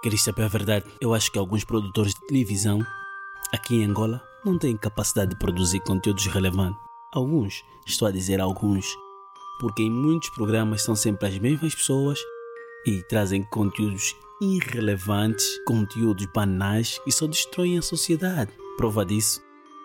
Queres saber a verdade? Eu acho que alguns produtores de televisão aqui em Angola não têm capacidade de produzir conteúdos relevantes. Alguns, estou a dizer alguns, porque em muitos programas são sempre as mesmas pessoas e trazem conteúdos irrelevantes, conteúdos banais e só destroem a sociedade. Prova disso,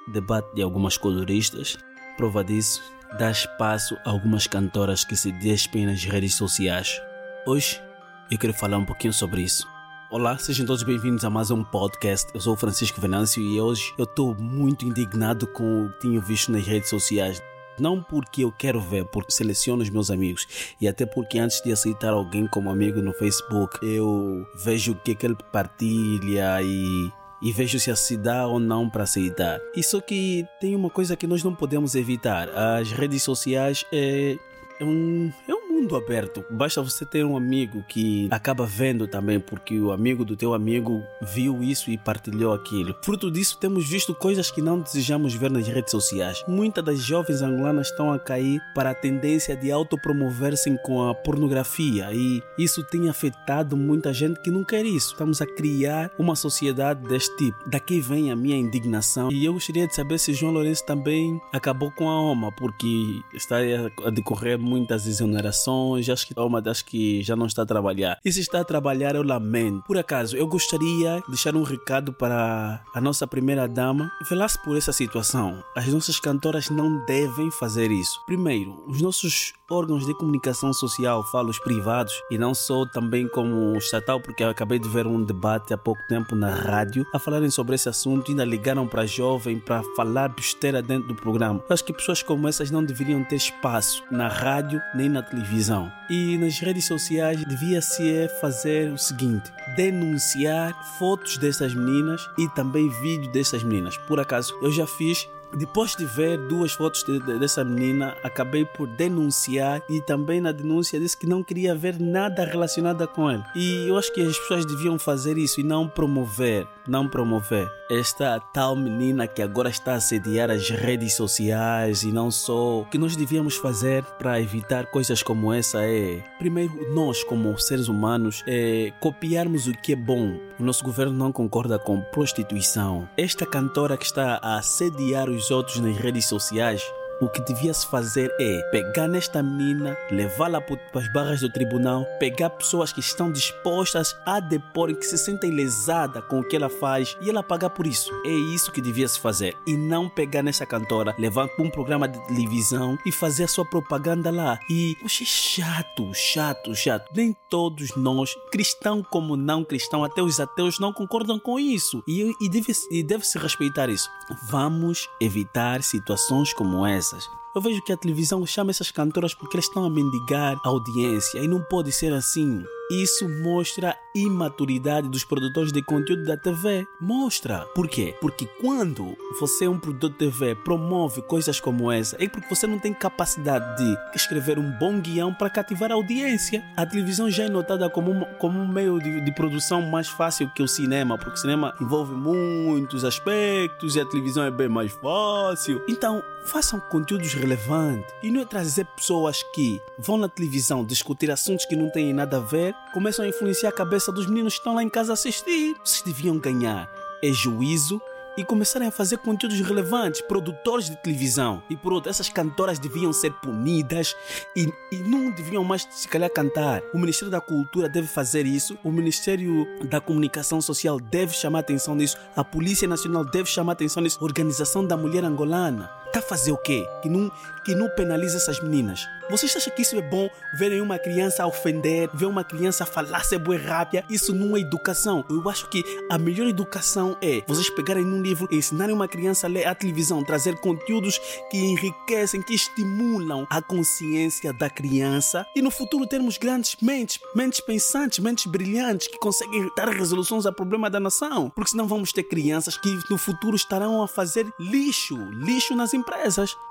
debate de algumas coloristas. Prova disso, dá espaço a algumas cantoras que se despem nas redes sociais. Hoje, eu quero falar um pouquinho sobre isso. Olá, sejam todos bem-vindos a mais um podcast. Eu sou o Francisco Venâncio e hoje eu estou muito indignado com o que tenho visto nas redes sociais. Não porque eu quero ver, porque seleciono os meus amigos e até porque antes de aceitar alguém como amigo no Facebook, eu vejo o que, é que ele partilha e e vejo se se dá ou não para aceitar. Isso que tem uma coisa que nós não podemos evitar. As redes sociais é, é um, é mundo aberto. Basta você ter um amigo que acaba vendo também, porque o amigo do teu amigo viu isso e partilhou aquilo. Fruto disso, temos visto coisas que não desejamos ver nas redes sociais. Muitas das jovens angolanas estão a cair para a tendência de autopromover-se com a pornografia e isso tem afetado muita gente que não quer isso. Estamos a criar uma sociedade deste tipo. Daqui vem a minha indignação e eu gostaria de saber se João Lourenço também acabou com a OMA, porque está a decorrer muitas exonerações acho que é uma das que já não está a trabalhar. E se está a trabalhar, eu lamento. Por acaso, eu gostaria de deixar um recado para a nossa primeira dama. Velasse por essa situação. As nossas cantoras não devem fazer isso. Primeiro, os nossos órgãos de comunicação social, falo os privados, e não só também como estatal, porque eu acabei de ver um debate há pouco tempo na rádio a falarem sobre esse assunto, ainda ligaram para jovem para falar besteira dentro do programa. Acho que pessoas como essas não deveriam ter espaço na rádio nem na televisão televisão. E nas redes sociais devia-se fazer o seguinte: denunciar fotos dessas meninas e também vídeo dessas meninas. Por acaso, eu já fiz depois de ver duas fotos de, de, dessa menina, acabei por denunciar e também na denúncia disse que não queria ver nada relacionado com ele. E eu acho que as pessoas deviam fazer isso e não promover, não promover esta tal menina que agora está a sediar as redes sociais e não só. O que nós devíamos fazer para evitar coisas como essa é, primeiro, nós como seres humanos, é copiarmos o que é bom. O nosso governo não concorda com prostituição. Esta cantora que está a sediar os outros nas redes sociais o que devia se fazer é pegar nesta menina, levá-la para as barras do tribunal, pegar pessoas que estão dispostas a depor, que se sentem lesadas com o que ela faz e ela pagar por isso. É isso que devia se fazer e não pegar nessa cantora, levar para um programa de televisão e fazer a sua propaganda lá. E, oxe, chato, chato, chato. Nem todos nós, cristão como não cristão, até os ateus não concordam com isso. E, e deve-se deve respeitar isso. Vamos evitar situações como essa This. Eu vejo que a televisão chama essas cantoras porque elas estão a mendigar audiência e não pode ser assim. Isso mostra a imaturidade dos produtores de conteúdo da TV. Mostra. Por quê? Porque quando você é um produtor de TV, promove coisas como essa, é porque você não tem capacidade de escrever um bom guião para cativar a audiência. A televisão já é notada como um, como um meio de, de produção mais fácil que o cinema, porque o cinema envolve muitos aspectos e a televisão é bem mais fácil. Então, façam conteúdos relevantes e não é trazer pessoas que vão na televisão discutir assuntos que não têm nada a ver começam a influenciar a cabeça dos meninos que estão lá em casa a assistir. Vocês deviam ganhar é juízo e começarem a fazer conteúdos relevantes, produtores de televisão. E por outro, essas cantoras deviam ser punidas e, e, não deviam mais, se calhar, cantar. O Ministério da Cultura deve fazer isso, o Ministério da Comunicação Social deve chamar atenção nisso, a Polícia Nacional deve chamar atenção nisso, a Organização da Mulher Angolana. Tá a fazer o quê? Que não, que não penaliza essas meninas. Vocês acham que isso é bom? Verem uma criança ofender, ver uma criança falar ser boa rápida? Isso não é educação. Eu acho que a melhor educação é vocês pegarem num livro ensinarem uma criança a ler a televisão, trazer conteúdos que enriquecem, que estimulam a consciência da criança e no futuro termos grandes mentes, mentes pensantes, mentes brilhantes que conseguem dar resoluções a problema da nação. Porque senão vamos ter crianças que no futuro estarão a fazer lixo, lixo nas empresas.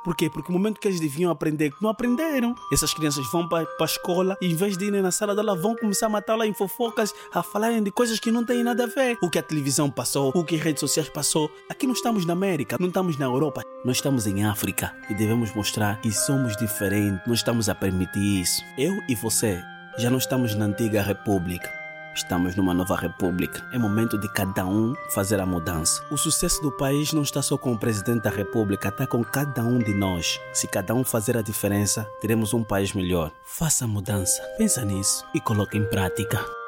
Por quê? Porque no momento que eles deviam aprender, não aprenderam. Essas crianças vão para a escola e em vez de irem na sala dela, vão começar a matá-la em fofocas, a falarem de coisas que não têm nada a ver. O que a televisão passou, o que as redes sociais passou. Aqui não estamos na América, não estamos na Europa, nós estamos em África e devemos mostrar que somos diferentes. Não estamos a permitir isso. Eu e você já não estamos na antiga república. Estamos numa nova república. É momento de cada um fazer a mudança. O sucesso do país não está só com o presidente da república, está com cada um de nós. Se cada um fazer a diferença, teremos um país melhor. Faça a mudança. Pensa nisso e coloque em prática.